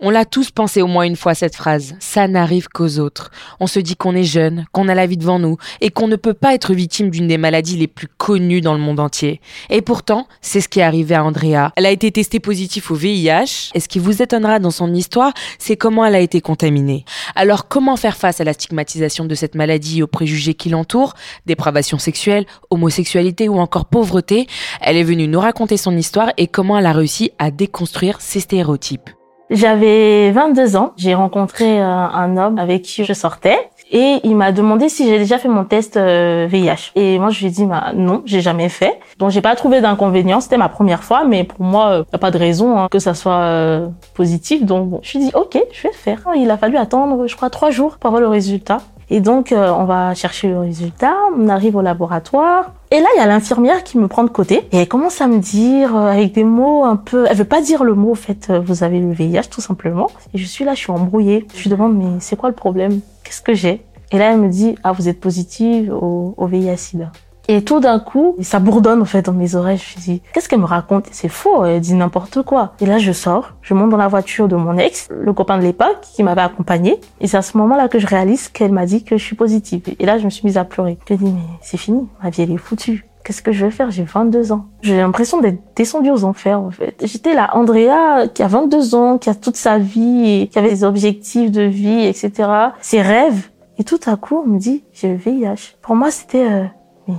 On l'a tous pensé au moins une fois cette phrase. Ça n'arrive qu'aux autres. On se dit qu'on est jeune, qu'on a la vie devant nous et qu'on ne peut pas être victime d'une des maladies les plus connues dans le monde entier. Et pourtant, c'est ce qui est arrivé à Andrea. Elle a été testée positive au VIH et ce qui vous étonnera dans son histoire, c'est comment elle a été contaminée. Alors comment faire face à la stigmatisation de cette maladie et aux préjugés qui l'entourent, dépravation sexuelle, homosexualité ou encore pauvreté? Elle est venue nous raconter son histoire et comment elle a réussi à déconstruire ces stéréotypes. J'avais 22 ans. J'ai rencontré euh, un homme avec qui je sortais et il m'a demandé si j'ai déjà fait mon test VIH. Euh, et moi, je lui ai dit bah, non, j'ai jamais fait. Donc, j'ai pas trouvé d'inconvénient. C'était ma première fois, mais pour moi, il n'y a pas de raison hein, que ça soit euh, positif. Donc, bon, je lui ai dit ok, je vais le faire. Il a fallu attendre, je crois, trois jours pour avoir le résultat. Et donc, euh, on va chercher le résultat, on arrive au laboratoire. Et là, il y a l'infirmière qui me prend de côté et elle commence à me dire euh, avec des mots un peu... Elle veut pas dire le mot, en fait, euh, vous avez le VIH, tout simplement. Et je suis là, je suis embrouillée. Je lui demande, mais c'est quoi le problème? Qu'est-ce que j'ai? Et là, elle me dit, ah, vous êtes positive au, au VIH-Sida. Et tout d'un coup, ça bourdonne en fait dans mes oreilles. Je me dis, qu'est-ce qu'elle me raconte? C'est faux, elle dit n'importe quoi. Et là, je sors, je monte dans la voiture de mon ex, le copain de l'époque, qui m'avait accompagné. Et c'est à ce moment-là que je réalise qu'elle m'a dit que je suis positive. Et là, je me suis mise à pleurer. Je me dis, mais c'est fini, ma vie elle est foutue. Qu'est-ce que je vais faire? J'ai 22 ans. J'ai l'impression d'être descendue aux enfers, en fait. J'étais la Andrea qui a 22 ans, qui a toute sa vie, et qui avait des objectifs de vie, etc. Ses rêves. Et tout à coup, on me dit, j'ai le VIH. Pour moi, c'était... Euh,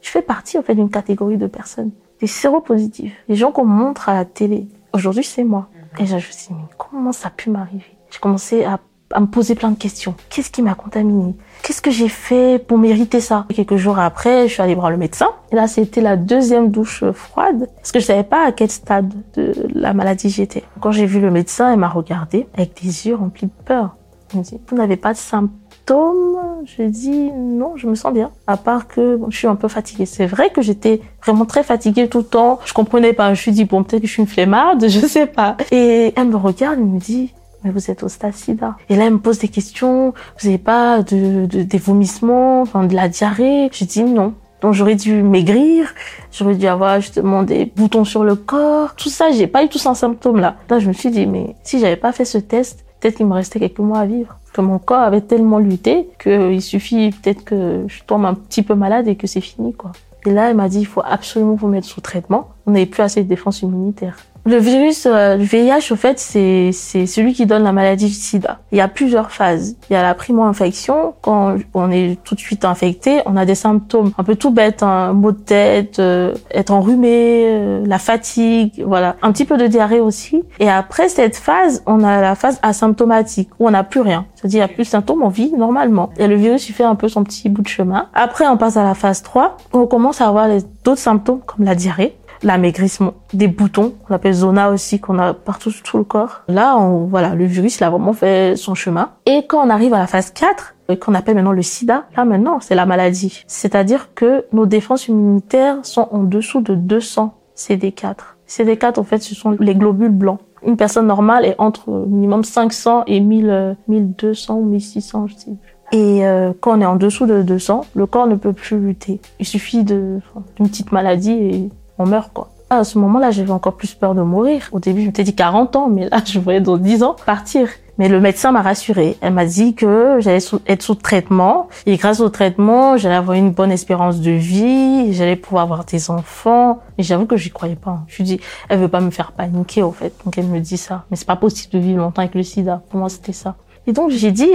je fais partie en fait d'une catégorie de personnes, des séropositifs, les gens qu'on montre à la télé. Aujourd'hui, c'est moi. Et je me suis dit, mais comment ça a pu m'arriver? J'ai commencé à, me poser plein de questions. Qu'est-ce qui m'a contaminé? Qu'est-ce que j'ai fait pour mériter ça? Quelques jours après, je suis allée voir le médecin. Et là, c'était la deuxième douche froide, parce que je savais pas à quel stade de la maladie j'étais. Quand j'ai vu le médecin, il m'a regardé avec des yeux remplis de peur. Il me dit, vous n'avez pas de symptômes je dis non, je me sens bien. À part que je suis un peu fatiguée. C'est vrai que j'étais vraiment très fatiguée tout le temps. Je comprenais pas. Je suis dit bon, peut-être que je suis une flemmarde, je sais pas. Et elle me regarde, elle me dit mais vous êtes au stade sida. Et là, elle me pose des questions. Vous n'avez pas de, de, des vomissements, enfin de la diarrhée? Je dis non. Donc j'aurais dû maigrir, j'aurais dû avoir justement des boutons sur le corps, tout ça, j'ai pas eu tous ces symptômes là. Là, je me suis dit mais si j'avais pas fait ce test, peut-être qu'il me restait quelques mois à vivre que mon corps avait tellement lutté qu'il suffit peut-être que je tombe un petit peu malade et que c'est fini, quoi. Et là, elle m'a dit, il faut absolument vous mettre sous traitement. On n'avait plus assez de défense immunitaire. Le virus euh, VIH, au fait, c'est c'est celui qui donne la maladie du sida. Il y a plusieurs phases. Il y a la primo-infection, quand on est tout de suite infecté, on a des symptômes un peu tout bêtes, un hein, maux de tête, euh, être enrhumé, euh, la fatigue, voilà, un petit peu de diarrhée aussi. Et après cette phase, on a la phase asymptomatique où on n'a plus rien. C'est-à-dire, il n'y a plus de symptômes, on vit normalement. Et le virus, il fait un peu son petit bout de chemin. Après, on passe à la phase 3, où on commence à avoir d'autres symptômes comme la diarrhée l'amaigrissement, des boutons, on appelle zona aussi, qu'on a partout sur tout le corps. Là, on, voilà, le virus, il a vraiment fait son chemin. Et quand on arrive à la phase 4, euh, qu'on appelle maintenant le sida, là maintenant, c'est la maladie. C'est-à-dire que nos défenses immunitaires sont en dessous de 200 CD4. CD4, en fait, ce sont les globules blancs. Une personne normale est entre minimum 500 et 1000, 1200 ou 1600, je sais plus. Et euh, quand on est en dessous de 200, le corps ne peut plus lutter. Il suffit d'une petite maladie et on meurt quoi. À ce moment-là, j'avais encore plus peur de mourir. Au début, je m'étais dit 40 ans, mais là, je voyais dans 10 ans partir. Mais le médecin m'a rassurée. Elle m'a dit que j'allais être sous traitement et grâce au traitement, j'allais avoir une bonne espérance de vie, j'allais pouvoir avoir des enfants. Et j'avoue que j'y croyais pas. Je lui dis, elle veut pas me faire paniquer, au fait. Donc elle me dit ça. Mais c'est pas possible de vivre longtemps avec le sida. Pour moi, c'était ça. Et donc j'ai dit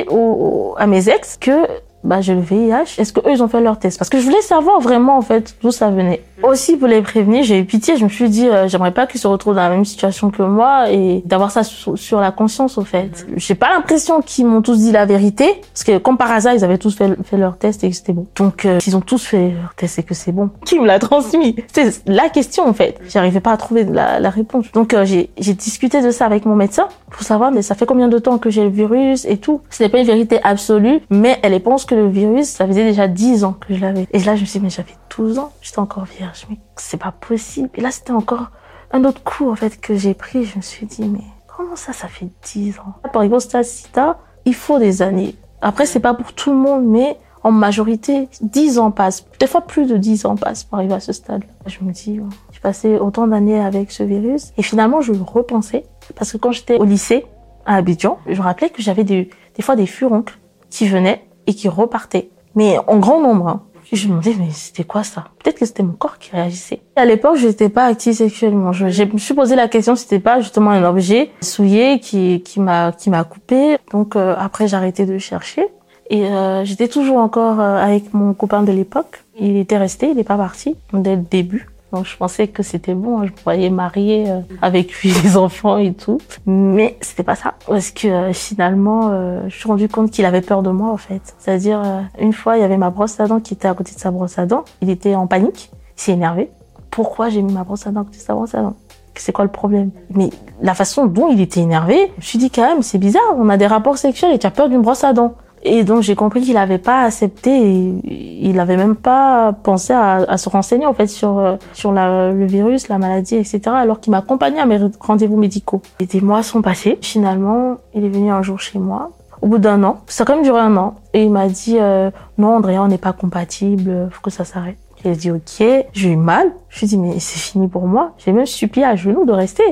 à mes ex que bah j'ai le VIH. Est-ce que eux ils ont fait leur test? Parce que je voulais savoir vraiment en fait d'où ça venait. Aussi pour les prévenir, j'ai eu pitié. Je me suis dit euh, j'aimerais pas qu'ils se retrouvent dans la même situation que moi et d'avoir ça sur, la conscience au fait. J'ai pas l'impression qu'ils m'ont tous dit la vérité parce que comme par hasard ils avaient tous fait, fait leur test et que c'était bon. Donc euh, s'ils ont tous fait leur test et que c'est bon, qui me l'a transmis? C'est la question en fait. J'arrivais pas à trouver la, la réponse. Donc euh, j'ai j'ai discuté de ça avec mon médecin pour savoir mais ça fait combien de temps que j'ai le virus et tout? Ce n'est pas une vérité absolue, mais elle pense que le virus, ça faisait déjà 10 ans que je l'avais. Et là, je me suis dit, mais j'avais 12 ans, j'étais encore vierge. Mais c'est pas possible. Et là, c'était encore un autre coup, en fait, que j'ai pris. Je me suis dit, mais comment ça, ça fait 10 ans? Pour au stade SIDA, il faut des années. Après, c'est pas pour tout le monde, mais en majorité, 10 ans passent. Des fois, plus de 10 ans passent pour arriver à ce stade. Je me dis, j'ai passé autant d'années avec ce virus. Et finalement, je le repensais. Parce que quand j'étais au lycée, à Abidjan. Je me rappelais que j'avais des, des fois des furoncles qui venaient et qui repartaient. Mais en grand nombre. Hein. je me demandais, mais c'était quoi ça? Peut-être que c'était mon corps qui réagissait. À l'époque, je n'étais pas active sexuellement. Je, me suis posé la question c'était pas justement un objet souillé qui, qui m'a qui m'a coupé. Donc euh, après, j'ai arrêté de chercher. Et euh, j'étais toujours encore euh, avec mon copain de l'époque. Il était resté, il n'est pas parti dès le début. Donc je pensais que c'était bon, hein. je pourrais marier euh, avec lui les enfants et tout. Mais c'était pas ça. Parce que euh, finalement, euh, je suis rendu compte qu'il avait peur de moi en fait. C'est-à-dire, une fois, il y avait ma brosse à dents qui était à côté de sa brosse à dents. Il était en panique, il s'est énervé. Pourquoi j'ai mis ma brosse à dents à côté de sa brosse à dents? C'est quoi le problème? Mais la façon dont il était énervé, je me suis dit quand même, c'est bizarre, on a des rapports sexuels et tu as peur d'une brosse à dents. Et donc j'ai compris qu'il n'avait pas accepté, et il n'avait même pas pensé à, se renseigner en fait sur euh, sur le virus, la maladie, etc. Alors qu'il m'accompagnait à mes rendez-vous médicaux. Et des mois sont passés. Finalement, il est venu un jour chez moi. Au bout d'un an, ça a quand même duré un an, et il m'a dit euh, non Andrea, on n'est pas compatible, faut que ça s'arrête. J'ai dit ok, j'ai eu mal. Je lui ai dit mais c'est fini pour moi. J'ai même supplié à genoux de rester.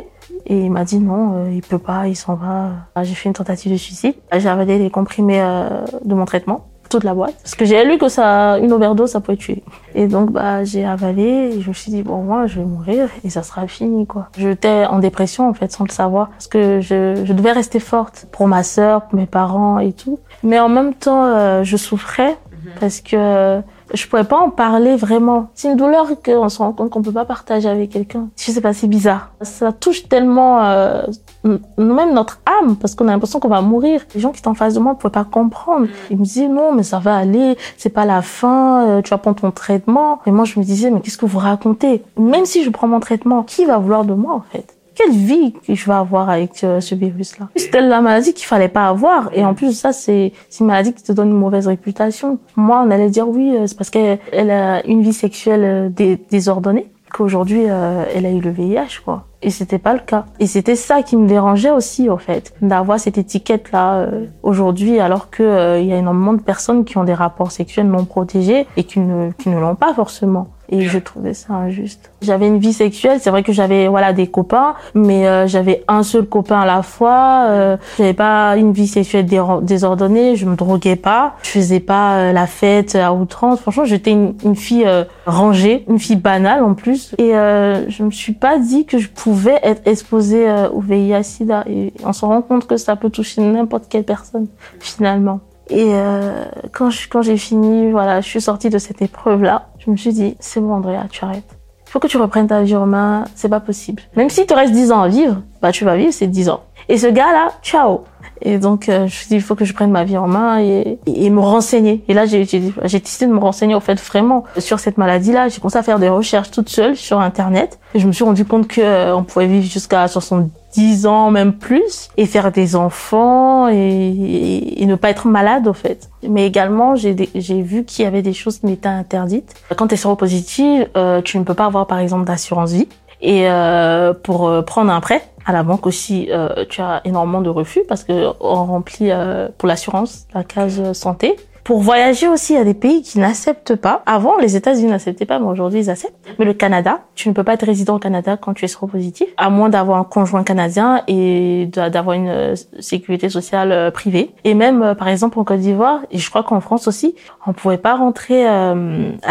Et il m'a dit non, euh, il peut pas, il s'en va. J'ai fait une tentative de suicide. J'ai avalé les comprimés euh, de mon traitement, toute la boîte, parce que j'ai lu que ça, une overdose, ça pouvait tuer. Et donc bah j'ai avalé. Et je me suis dit bon moi je vais mourir et ça sera fini quoi. J'étais en dépression en fait sans le savoir, parce que je, je devais rester forte pour ma sœur, pour mes parents et tout. Mais en même temps euh, je souffrais. Parce que je pouvais pas en parler vraiment. C'est une douleur qu'on se rend compte qu'on peut pas partager avec quelqu'un. Je sais pas, c'est bizarre. Ça touche tellement euh, même notre âme parce qu'on a l'impression qu'on va mourir. Les gens qui étaient en face de moi ne pouvaient pas comprendre. Ils me disaient non, mais ça va aller, c'est pas la fin, euh, tu vas prendre ton traitement. Et moi je me disais mais qu'est-ce que vous racontez? Même si je prends mon traitement, qui va vouloir de moi en fait? Quelle vie que je vais avoir avec euh, ce virus-là? C'était la maladie qu'il fallait pas avoir. Et en plus, ça, c'est une maladie qui te donne une mauvaise réputation. Moi, on allait dire oui, euh, c'est parce qu'elle a une vie sexuelle euh, désordonnée qu'aujourd'hui, elle a eu le VIH, quoi. Et c'était pas le cas. Et c'était ça qui me dérangeait aussi, au fait, d'avoir cette étiquette-là aujourd'hui, alors que il y a énormément de personnes qui ont des rapports sexuels non protégés et qui ne l'ont pas forcément et je trouvais ça injuste. J'avais une vie sexuelle, c'est vrai que j'avais voilà des copains, mais euh, j'avais un seul copain à la fois. Euh, j'avais pas une vie sexuelle désordonnée, je me droguais pas, je faisais pas euh, la fête à outrance. Franchement, j'étais une, une, fille euh, rangée, une fille banale en plus, et je me suis pas dit que je pouvais être exposée au VIH/SIDA. Et on se rend compte que ça peut toucher n'importe quelle personne finalement. Et euh, quand j'ai fini, voilà, je suis sortie de cette épreuve-là. Je me suis dit, c'est bon, Andrea, tu arrêtes. Il faut que tu reprennes ta vie en main. C'est pas possible. Même si te reste 10 ans à vivre, bah tu vas vivre ces 10 ans. Et ce gars-là, ciao. Et donc, euh, je me suis dit, il faut que je prenne ma vie en main et, et, me renseigner. Et là, j'ai décidé de me renseigner, au fait, vraiment, sur cette maladie-là. J'ai commencé à faire des recherches toute seule sur Internet. Et je me suis rendu compte que euh, pouvait vivre jusqu'à 70 ans, même plus, et faire des enfants et, et, ne pas être malade, au fait. Mais également, j'ai vu qu'il y avait des choses qui m'étaient interdites. Quand tu es séropositive, euh, tu ne peux pas avoir, par exemple, d'assurance vie. Et euh, pour euh, prendre un prêt, à la banque aussi, euh, tu as énormément de refus parce que on remplit euh, pour l'assurance la case santé. Pour voyager aussi, il y a des pays qui n'acceptent pas. Avant, les États-Unis n'acceptaient pas, mais aujourd'hui, ils acceptent. Mais le Canada, tu ne peux pas être résident au Canada quand tu es séropositif, à moins d'avoir un conjoint canadien et d'avoir une euh, sécurité sociale euh, privée. Et même, par exemple, en Côte d'Ivoire, et je crois qu'en France aussi, on pouvait pas rentrer à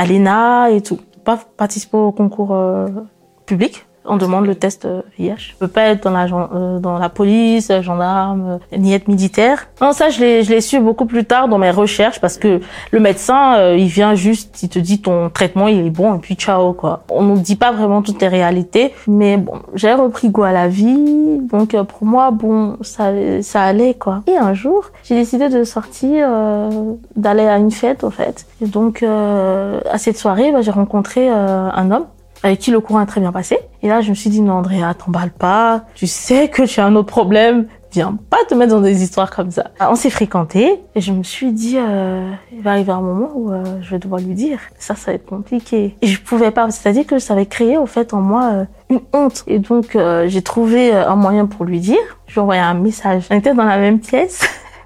l'ENA et tout, pas participer au concours on demande le test VIH. Je peux pas être dans la euh, dans la police, gendarme, euh, ni être militaire. Non, ça je l'ai su beaucoup plus tard dans mes recherches parce que le médecin euh, il vient juste, il te dit ton traitement il est bon et puis ciao quoi. On nous dit pas vraiment toutes les réalités, mais bon, j'ai repris goût à la vie, donc pour moi bon ça ça allait quoi. Et un jour j'ai décidé de sortir, d'aller à une fête en fait. Et donc à cette soirée bah, j'ai rencontré un homme avec qui le courant a très bien passé. Et là, je me suis dit, non, Andrea, t'emballes pas. Tu sais que tu as un autre problème. Viens pas te mettre dans des histoires comme ça. On s'est fréquenté et je me suis dit, euh, il va arriver un moment où euh, je vais devoir lui dire. Ça, ça va être compliqué. Et je pouvais pas. C'est-à-dire que ça avait créé, au fait, en moi, euh, une honte. Et donc, euh, j'ai trouvé un moyen pour lui dire. Je lui ai envoyé un message. On était dans la même pièce.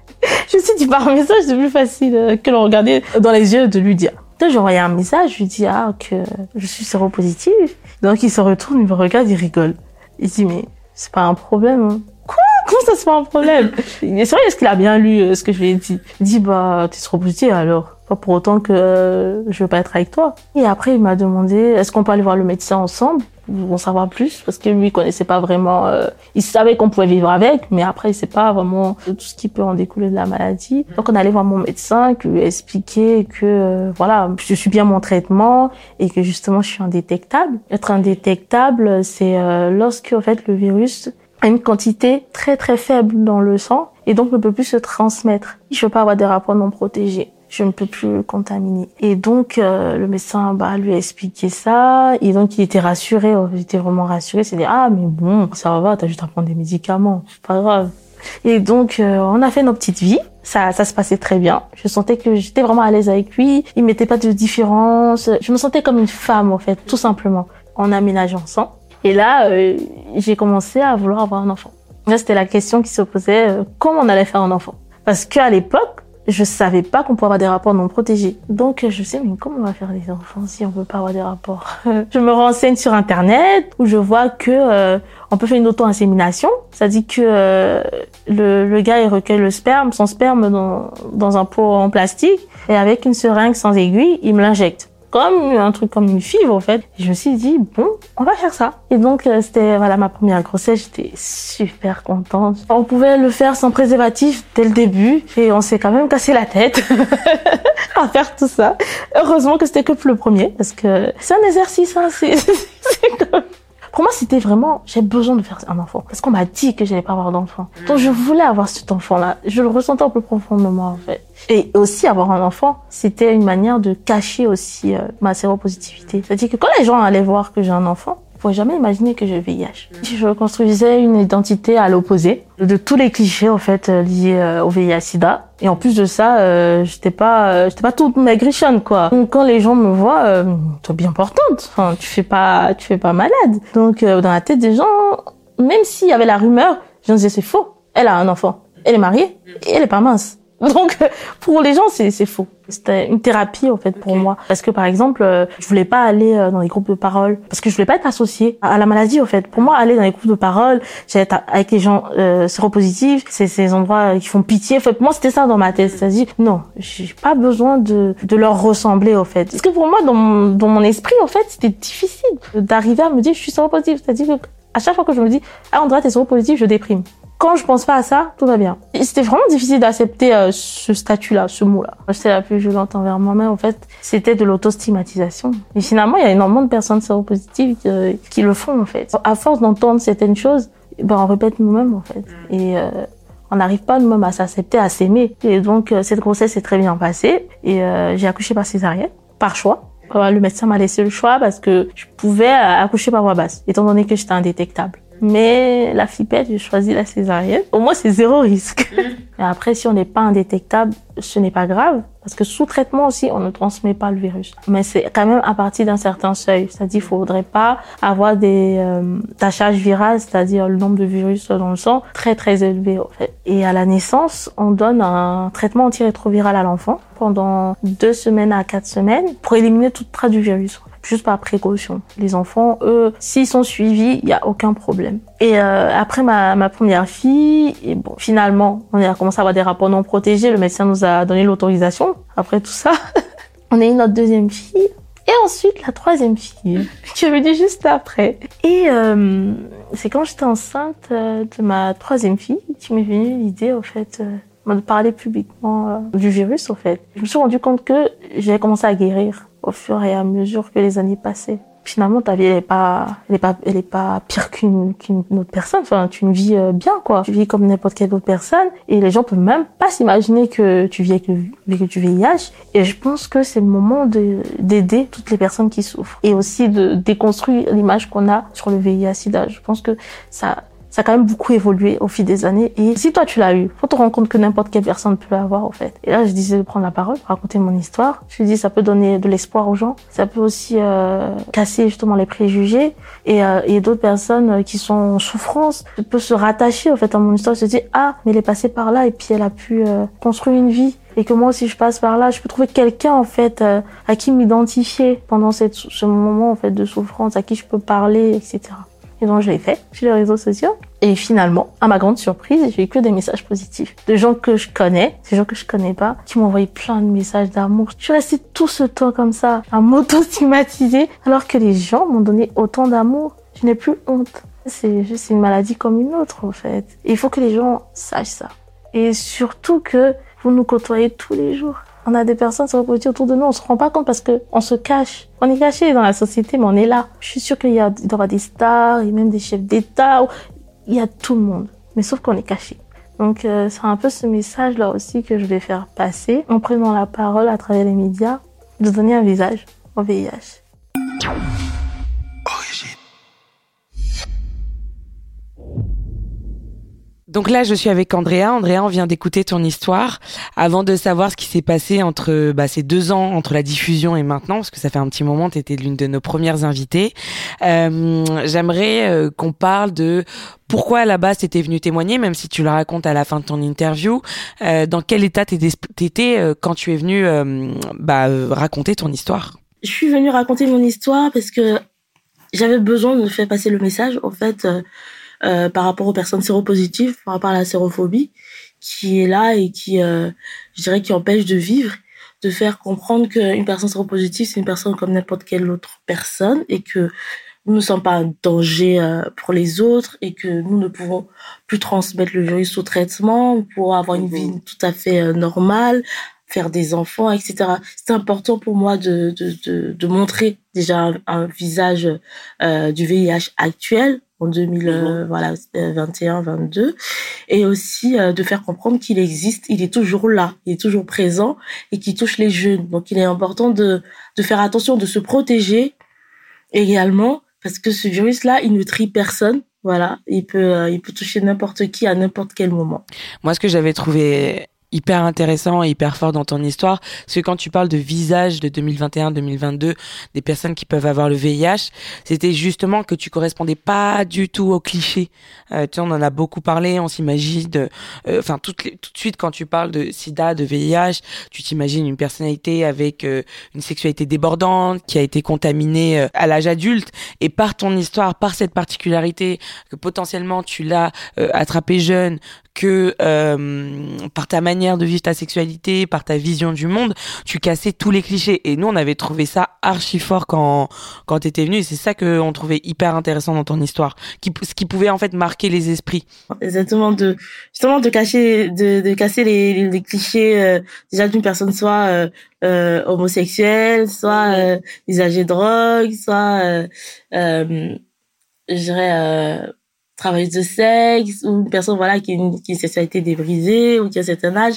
je me suis dit, par message, c'est plus facile que de regarder dans les yeux de lui dire. Donc envoyé un message, je lui dis ah que je suis séropositive. Donc il se retourne, il me regarde, il rigole. Il dit mais c'est pas un problème. Hein. Quoi? Comment ça c'est pas un problème? C'est vrai, est-ce qu'il a bien lu euh, ce que je lui ai dit? Il dit, bah, t'es petit alors. Pas pour autant que euh, je veux pas être avec toi. Et après, il m'a demandé, est-ce qu'on peut aller voir le médecin ensemble? En savoir plus parce que lui connaissait pas vraiment euh, il savait qu'on pouvait vivre avec mais après il sait pas vraiment tout ce qui peut en découler de la maladie. Donc on allait voir mon médecin qui lui a expliqué que euh, voilà je suis bien mon traitement et que justement je suis indétectable être indétectable c'est euh, lorsque en fait le virus a une quantité très très faible dans le sang et donc ne peut plus se transmettre. Je veux pas avoir des rapports non protégés je ne peux plus contaminer. Et donc euh, le médecin bah, lui a expliqué ça, et donc il était rassuré, oh, il était vraiment rassuré, c'est dit ah mais bon ça va, t'as juste à prendre des médicaments, c'est pas grave. Et donc euh, on a fait nos petites vies, ça ça se passait très bien. Je sentais que j'étais vraiment à l'aise avec lui, il mettait pas de différence, je me sentais comme une femme en fait, tout simplement. On a aménagé ensemble. Et là euh, j'ai commencé à vouloir avoir un enfant. Là c'était la question qui se posait, comment on allait faire un enfant? Parce qu'à l'époque je savais pas qu'on pouvait avoir des rapports non protégés. Donc je sais mais comment on va faire des enfants si on peut pas avoir des rapports Je me renseigne sur internet où je vois que euh, on peut faire une auto-insémination, dit que euh, le, le, gars il recueille le sperme, son sperme dans, dans un pot en plastique et avec une seringue sans aiguille, il me l'injecte comme un truc comme une fibre en fait. je me suis dit bon, on va faire ça. Et donc euh, c'était voilà ma première grossesse, j'étais super contente. On pouvait le faire sans préservatif dès le début et on s'est quand même cassé la tête à faire tout ça. Heureusement que c'était que le premier parce que c'est un exercice hein, c'est pour moi, c'était vraiment, j'ai besoin de faire un enfant. Parce qu'on m'a dit que j'allais pas avoir d'enfant. Donc, je voulais avoir cet enfant-là. Je le ressentais un peu profondément, en fait. Et aussi, avoir un enfant, c'était une manière de cacher aussi euh, ma séropositivité. C'est-à-dire que quand les gens allaient voir que j'ai un enfant, pourrais jamais imaginer que je VIH. Je construisais une identité à l'opposé de tous les clichés en fait euh, liés euh, au VIH/SIDA. Et en plus de ça, euh, j'étais pas, euh, j'étais pas toute maigrichonne quoi. Donc quand les gens me voient, euh, es bien portante. Enfin, tu fais pas, tu fais pas malade. Donc dans la tête des gens, même s'il y avait la rumeur, je me disais c'est faux. Elle a un enfant, elle est mariée et elle est pas mince. Donc pour les gens c'est c'est faux. C'était une thérapie en fait pour moi parce que par exemple euh, je voulais pas aller euh, dans les groupes de parole parce que je voulais pas être associée à la maladie en fait. Pour moi aller dans les groupes de parole, j'ai être avec les gens euh, séropositifs, c'est ces endroits qui font pitié. En fait, pour moi c'était ça dans ma tête, c'est-à-dire non, j'ai pas besoin de de leur ressembler en fait. Parce que pour moi dans mon dans mon esprit en fait c'était difficile d'arriver à me dire je suis séropositive, c'est-à-dire que à chaque fois que je me dis ah Andrea t'es séropositive, je déprime quand je pense pas à ça, tout va bien. C'était vraiment difficile d'accepter euh, ce statut-là, ce mot-là. J'étais la plus violente envers moi-même. En fait, c'était de l'autostigmatisation. Et finalement, il y a énormément de personnes séropositives qui, euh, qui le font, en fait. À force d'entendre certaines choses, ben, on répète nous-mêmes, en fait. Et euh, on n'arrive pas nous-mêmes à s'accepter, à s'aimer. Et donc, cette grossesse s'est très bien passée. Et j'ai accouché par césarienne, par choix. Le médecin m'a laissé le choix parce que je pouvais accoucher par voie basse, étant donné que j'étais indétectable. Mais la flippette, j'ai choisi la césarienne. Au moins, c'est zéro risque. Et après, si on n'est pas indétectable, ce n'est pas grave. Parce que sous traitement aussi, on ne transmet pas le virus. Mais c'est quand même à partir d'un certain seuil. C'est-à-dire, il faudrait pas avoir des euh, tachages virales, c'est-à-dire le nombre de virus dans le sang, très très élevé en fait. Et à la naissance, on donne un traitement antirétroviral à l'enfant pendant deux semaines à quatre semaines pour éliminer toute trace du virus juste par précaution. Les enfants, eux, s'ils sont suivis, il y a aucun problème. Et euh, après ma, ma première fille, et bon, finalement, on a commencé à avoir des rapports non protégés. Le médecin nous a donné l'autorisation. Après tout ça, on a eu notre deuxième fille. Et ensuite, la troisième fille, qui est venue juste après. Et euh, c'est quand j'étais enceinte euh, de ma troisième fille qui m'est venue l'idée, au fait, euh, de parler publiquement euh, du virus, au fait. Je me suis rendu compte que j'avais commencé à guérir au fur et à mesure que les années passaient. Finalement, ta vie, elle pas, elle est pas, elle est pas pire qu'une, qu'une autre personne. Enfin, tu vis euh, bien, quoi. Tu vis comme n'importe quelle autre personne. Et les gens peuvent même pas s'imaginer que tu vis avec le, du VIH. Et je pense que c'est le moment de, d'aider toutes les personnes qui souffrent. Et aussi de déconstruire l'image qu'on a sur le VIH-Sida. Je pense que ça, ça a quand même beaucoup évolué au fil des années. Et si toi tu l'as eu, faut te rendre compte que n'importe quelle personne peut l'avoir en fait. Et là, je disais de prendre la parole, raconter mon histoire. Je dis ça peut donner de l'espoir aux gens. Ça peut aussi euh, casser justement les préjugés. Et, euh, et d'autres personnes euh, qui sont en souffrance peuvent se rattacher en fait à mon histoire, se dire ah mais elle est passée par là et puis elle a pu euh, construire une vie et que moi aussi je passe par là, je peux trouver quelqu'un en fait euh, à qui m'identifier pendant cette, ce moment en fait de souffrance, à qui je peux parler, etc. Et donc, je l'ai fait sur les réseaux sociaux. Et finalement, à ma grande surprise, j'ai eu que des messages positifs. De gens que je connais, des gens que je connais pas, qui m'ont envoyé plein de messages d'amour. Je suis restée tout ce temps comme ça, à m'auto-stigmatiser, alors que les gens m'ont donné autant d'amour. Je n'ai plus honte. C'est juste une maladie comme une autre, en fait. Il faut que les gens sachent ça. Et surtout que vous nous côtoyez tous les jours. On a des personnes séropositives autour de nous, on se rend pas compte parce que on se cache. On est caché dans la société, mais on est là. Je suis sûre qu'il y aura des stars, et même des chefs d'État. Il y a tout le monde. Mais sauf qu'on est caché. Donc euh, c'est un peu ce message là aussi que je vais faire passer en prenant la parole à travers les médias, de donner un visage au VIH. Donc là, je suis avec Andrea. Andrea, on vient d'écouter ton histoire. Avant de savoir ce qui s'est passé entre bah, ces deux ans, entre la diffusion et maintenant, parce que ça fait un petit moment, tu étais l'une de nos premières invitées. Euh, J'aimerais euh, qu'on parle de pourquoi à la base t'étais venue témoigner, même si tu le racontes à la fin de ton interview. Euh, dans quel état t'étais quand tu es venue euh, bah, raconter ton histoire? Je suis venue raconter mon histoire parce que j'avais besoin de faire passer le message. En fait, euh, par rapport aux personnes séropositives, par rapport à la sérophobie, qui est là et qui, euh, je dirais, qui empêche de vivre, de faire comprendre qu'une personne séropositive, c'est une personne comme n'importe quelle autre personne et que nous ne sommes pas un danger euh, pour les autres et que nous ne pouvons plus transmettre le virus sous traitement. Pour avoir une vie tout à fait normale, faire des enfants, etc. C'est important pour moi de, de, de, de montrer déjà un, un visage euh, du VIH actuel en 2021, voilà, 21, 22, et aussi euh, de faire comprendre qu'il existe, il est toujours là, il est toujours présent et qui touche les jeunes. Donc il est important de, de faire attention, de se protéger également, parce que ce virus-là, il ne trie personne. Voilà, il peut, euh, il peut toucher n'importe qui à n'importe quel moment. Moi, ce que j'avais trouvé hyper intéressant et hyper fort dans ton histoire, parce que quand tu parles de visage de 2021-2022 des personnes qui peuvent avoir le VIH, c'était justement que tu correspondais pas du tout au cliché. Euh, tu sais, on en a beaucoup parlé, on s'imagine, euh, enfin tout, tout de suite quand tu parles de SIDA, de VIH, tu t'imagines une personnalité avec euh, une sexualité débordante qui a été contaminée euh, à l'âge adulte, et par ton histoire, par cette particularité que potentiellement tu l'as euh, attrapé jeune, que par ta manière de vivre ta sexualité, par ta vision du monde, tu cassais tous les clichés. Et nous, on avait trouvé ça archi fort quand quand t'étais venu. C'est ça que on trouvait hyper intéressant dans ton histoire, qui ce qui pouvait en fait marquer les esprits. Exactement de justement de cacher, de, de casser les, les clichés euh, déjà d'une personne soit euh, euh, homosexuelle, soit euh, usager de drogue, soit je dirais travailleuse de sexe ou une personne voilà qui qui a une sexualité débrisée ou qui a un certain âge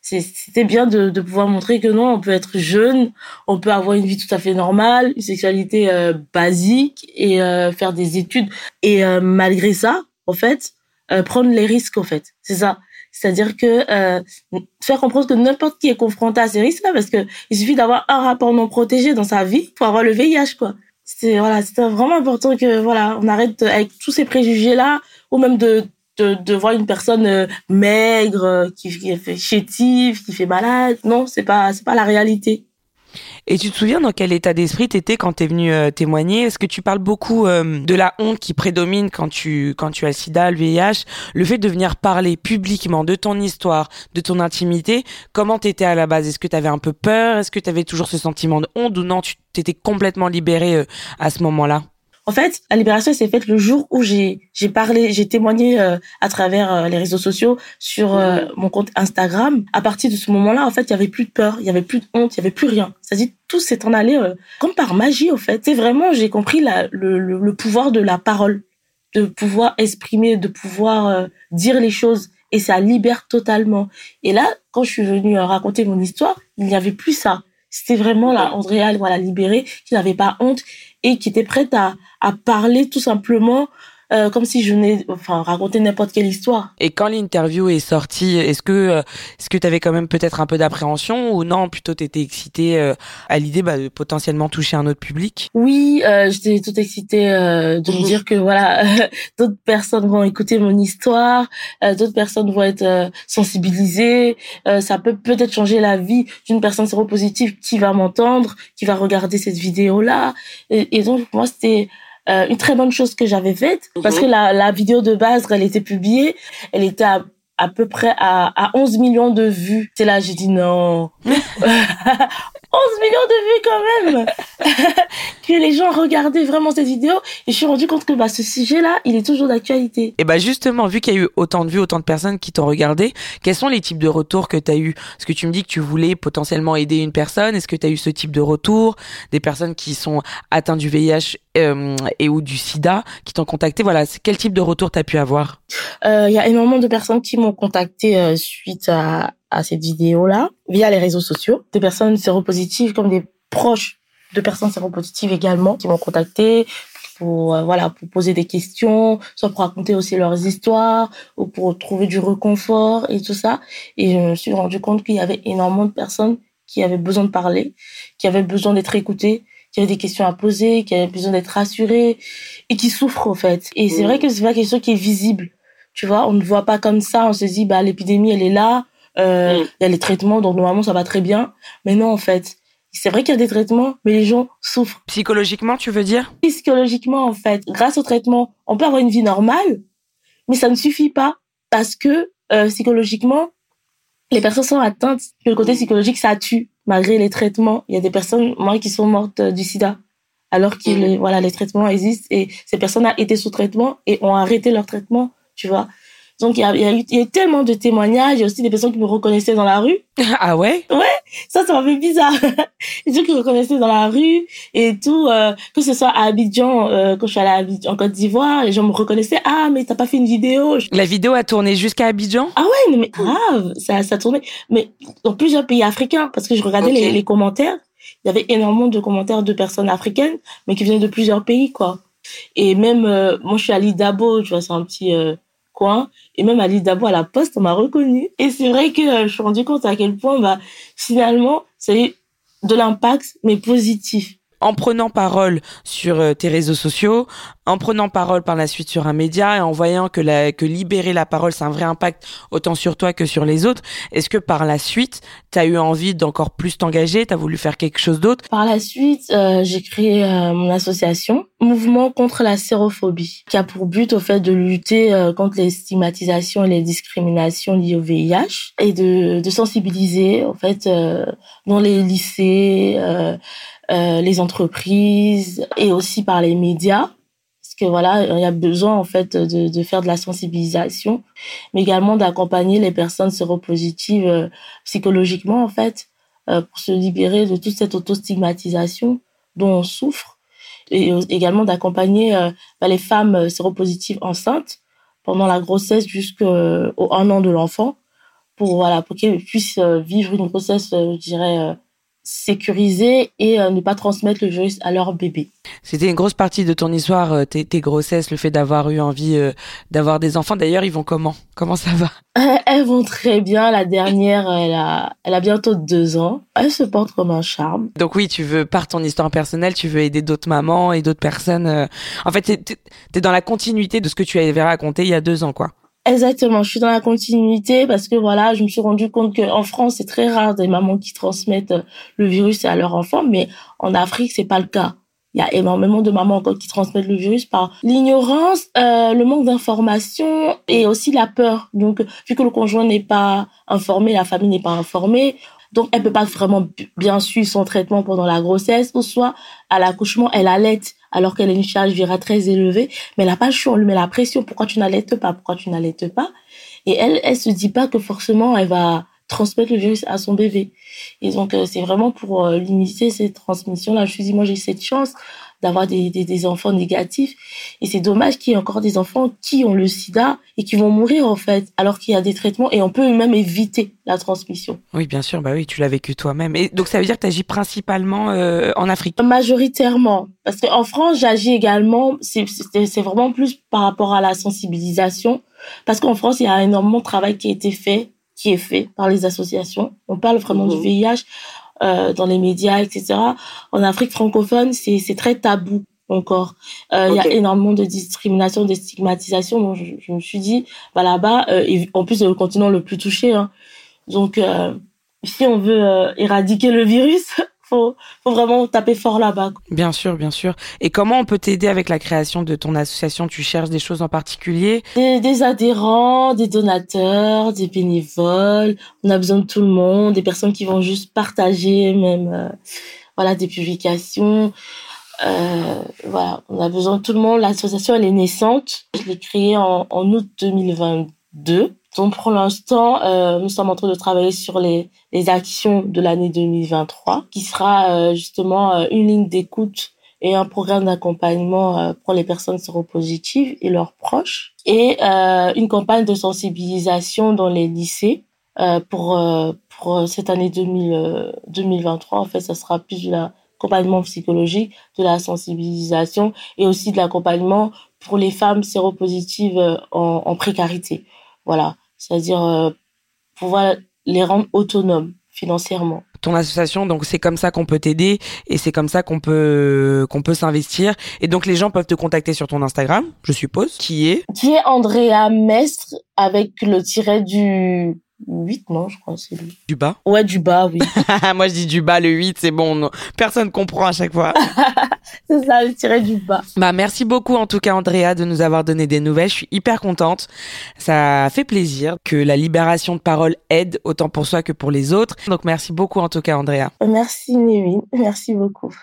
c'était bien de, de pouvoir montrer que non on peut être jeune on peut avoir une vie tout à fait normale une sexualité euh, basique et euh, faire des études. Et euh, malgré ça en fait euh, prendre les risques en fait. C'est ça. C'est-à-dire que euh, faire comprendre que n'importe qui est confronté à ces risques-là, parce que il suffit d'avoir un rapport non protégé dans sa vie pour avoir le VIH, quoi c'est voilà c'était vraiment important que voilà on arrête avec tous ces préjugés là ou même de de, de voir une personne euh, maigre euh, qui, qui fait chétive qui fait malade. Non c'est pas c'est pas la réalité et tu te souviens dans quel état d'esprit t'étais quand t'es venu euh, témoigner? Est-ce que tu parles beaucoup euh, de la honte qui prédomine quand tu quand tu as SIDA, le VIH, le fait de venir parler publiquement de ton histoire, de ton intimité Comment t'étais à la base? Est-ce que t'avais un peu peur? Est-ce que t'avais toujours ce sentiment de honte ou non? Tu t'étais complètement libérée euh, à ce moment-là? En fait, la libération s'est faite le jour où j'ai j'ai parlé, j'ai témoigné euh, à travers euh, les réseaux sociaux sur euh, mon compte Instagram. À partir de ce moment-là, en fait, il y avait plus de peur, il y avait plus de honte, il y avait plus rien. C'est-à-dire tout s'est en allé comme par magie, en fait. C'est vraiment, j'ai compris la, le, le, le, pouvoir de la parole, de pouvoir exprimer, de pouvoir dire les choses, et ça libère totalement. Et là, quand je suis venue raconter mon histoire, il n'y avait plus ça. C'était vraiment la Andrea, voilà, libérée, qui n'avait pas honte et qui était prête à, à parler tout simplement euh, comme si je venais enfin raconter n'importe quelle histoire. Et quand l'interview est sortie, est-ce que euh, est-ce que tu avais quand même peut-être un peu d'appréhension ou non, plutôt tu étais excitée euh, à l'idée bah, de potentiellement toucher un autre public? Oui, euh, j'étais toute excitée euh, de me dire que voilà, d'autres personnes vont écouter mon histoire, euh, d'autres personnes vont être euh, sensibilisées, euh, ça peut peut-être changer la vie d'une personne séropositive qui va m'entendre, qui va regarder cette vidéo là et, et donc pour moi c'était euh, une très bonne chose que j'avais faite parce mhm. que la, la vidéo de base, quand elle était publiée, elle était à, à peu près à, à 11 millions de vues. C'est là, j'ai dit non. 11 millions de vues quand même. Que les gens regardaient vraiment cette vidéo. Et je suis rendu compte que bah ce sujet là il est toujours d'actualité. Et bah justement vu qu'il y a eu autant de vues autant de personnes qui t'ont regardé quels sont les types de retours que tu as eu? Est-ce que tu me dis que tu voulais potentiellement aider une personne. Est-ce que tu as eu ce type de retour? Des personnes qui sont atteintes du VIH euh, et ou du sida qui t'ont contacté. Voilà quel type de retour tu as pu avoir? Euh, il y a énormément de personnes qui m'ont contacté euh, suite à à cette vidéo-là via les réseaux sociaux. Des personnes séropositives comme des proches de personnes séropositives également qui m'ont contacté pour euh, voilà pour poser des questions, soit pour raconter aussi leurs histoires ou pour trouver du réconfort et tout ça. Et je me suis rendu compte qu'il y avait énormément de personnes qui avaient besoin de parler, qui avaient besoin d'être écoutées, qui avaient des questions à poser, qui avaient besoin d'être rassurées et qui souffrent en fait. Et c'est vrai que c'est pas quelque chose qui est visible. Tu vois, on ne voit pas comme ça, on se dit bah l'épidémie elle est là, euh, mm. il y a les traitements, donc normalement ça va très bien. Mais non, en fait, c'est vrai qu'il y a des traitements, mais les gens souffrent. Psychologiquement, tu veux dire? Psychologiquement, en fait, grâce au traitement, on peut avoir une vie normale, mais ça ne suffit pas parce que euh, psychologiquement, les personnes sont atteintes. Le côté psychologique, ça tue malgré les traitements. Il y a des personnes, moi, qui sont mortes euh, du SIDA alors que mm. les, voilà les traitements existent et ces personnes ont été sous traitement et ont arrêté leur traitement, tu vois. Donc, il y a, y, a eu, y a tellement de témoignages. Il y a aussi des personnes qui me reconnaissaient dans la rue. Ah ouais? Ouais, ça, ça m'a fait bizarre. des gens qui me reconnaissaient dans la rue et tout. Euh, que ce soit à Abidjan, euh, quand je suis allée à en Côte d'Ivoire, les gens me reconnaissaient. Ah, mais t'as pas fait une vidéo. La vidéo a tourné jusqu'à Abidjan? Ah ouais, mais grave, ça, ça tournait. Mais dans plusieurs pays africains, parce que je regardais les, les commentaires. Il y avait énormément de commentaires de personnes africaines, mais qui venaient de plusieurs pays, quoi. Et même, euh, moi, je suis à l'Idabo, tu vois, c'est un petit... Euh, coin. Et même à l'île d'Abo, à la poste, on m'a reconnu. Et c'est vrai que euh, je suis rendu compte à quel point, bah, finalement, c'est de l'impact, mais positif en prenant parole sur euh, tes réseaux sociaux, en prenant parole par la suite sur un média et en voyant que, la, que libérer la parole, c'est un vrai impact autant sur toi que sur les autres, est-ce que par la suite, tu as eu envie d'encore plus t'engager, tu as voulu faire quelque chose d'autre? Par la suite, euh, j'ai créé euh, mon association, Mouvement contre la sérophobie, qui a pour but au fait de lutter contre les stigmatisations et les discriminations liées au VIH et de, de sensibiliser en fait dans les lycées euh, les entreprises et aussi par les médias. Parce que voilà il y a besoin en fait de, de faire de la sensibilisation mais également d'accompagner les personnes séropositives euh, psychologiquement en fait euh, pour se libérer de toute cette autostigmatisation dont on souffre et également d'accompagner bah, les femmes séropositives enceintes pendant la grossesse jusqu'au un an de l'enfant pour voilà pour qu'elles puissent vivre une grossesse je dirais sécuriser et euh, ne pas transmettre le virus à leur bébé. C'était une grosse partie de ton histoire, euh, tes, tes, grossesses, le fait d'avoir eu envie euh, d'avoir des enfants. D'ailleurs, ils vont comment? Comment ça va? Elles vont très bien. La dernière, elle a, elle a bientôt deux ans. Elle se porte comme un charme. Donc oui, tu veux, par ton histoire personnelle, tu veux aider d'autres mamans et d'autres personnes. En fait, t'es es dans la continuité de ce que tu avais raconté il y a deux ans, quoi. Exactement, je suis dans la continuité parce que voilà, je me suis rendu compte qu'en France, c'est très rare des mamans qui transmettent euh, le virus à leur enfant, mais en Afrique, c'est pas le cas. Il y a énormément de mamans encore qui transmettent le virus par l'ignorance, euh, le manque d'information et aussi la peur. Donc, vu que le conjoint n'est pas informé, la famille n'est pas informée, donc elle peut pas vraiment bien suivre son traitement pendant la grossesse, ou soit à l'accouchement, elle allait alors qu'elle a une charge virale très élevée, mais le choix, on lui met la pression, pourquoi tu n'allaites pas, pourquoi tu n'allaites pas, et elle, elle se dit pas que forcément elle va transmettre le virus à son bébé. Et donc euh, c'est vraiment pour euh, limiter cette transmission-là. Je me suis dit, moi j'ai cette chance, d'avoir des, des, des, enfants négatifs. Et c'est dommage qu'il y ait encore des enfants qui ont le sida et qui vont mourir en fait, alors qu'il y a des traitements et on peut même éviter la transmission. Oui, bien sûr, bah oui, tu l'as vécu toi-même. Et donc ça veut dire que tu agis principalement euh, en Afrique? Majoritairement. Parce qu'en France, j'agis également, c'est vraiment plus par rapport à la sensibilisation. Parce qu'en France, il y a énormément de travail qui a été fait, qui est fait par les associations. On parle vraiment du VIH. Euh, dans les médias, etc. En Afrique francophone, c'est c'est très tabou encore. Euh, il y a énormément de discrimination, de stigmatisation. Donc, je, je me suis dit, bah là-bas, euh, en plus, c'est le continent le plus touché. Hein. Donc, euh, si on veut éradiquer le virus, faut, faut vraiment taper fort là-bas. Bien sûr, bien sûr. Et comment on peut t'aider avec la création de ton association? Tu cherches des choses en particulier? Des, des, adhérents, des donateurs, des bénévoles. On a besoin de tout le monde, des personnes qui vont juste partager, même euh, voilà, des publications. Euh, voilà, on a besoin de tout le monde. L'association, elle est naissante. Je l'ai créée en, en août 2022. Donc pour l'instant, euh, nous sommes en train de travailler sur les, les actions de l'année 2023, qui sera euh, justement euh, une ligne d'écoute et un programme d'accompagnement pour les personnes séropositives et leurs proches, et une campagne de sensibilisation dans les lycées pour pour cette année 2000, 2023. En fait, ça sera plus de l'accompagnement psychologique, de la sensibilisation et aussi de l'accompagnement pour les femmes séropositives en, en précarité. Voilà, c'est-à-dire euh, pouvoir les rendre autonomes financièrement. Ton association, donc c'est comme ça qu'on peut t'aider et c'est comme ça qu'on peut qu'on peut s'investir. Et donc les gens peuvent te contacter sur ton Instagram, je suppose, qui est? Qui est Andrea Mestre avec le tiret du 8, non, je crois, c'est lui. Du bas? Ouais, du bas, oui. Moi, je dis du bas, le 8, c'est bon. Non. Personne comprend à chaque fois. c'est ça, le tiret du bas. Bah, merci beaucoup, en tout cas, Andrea, de nous avoir donné des nouvelles. Je suis hyper contente. Ça fait plaisir que la libération de parole aide autant pour soi que pour les autres. Donc, merci beaucoup, en tout cas, Andrea. Merci, Névin. Merci beaucoup.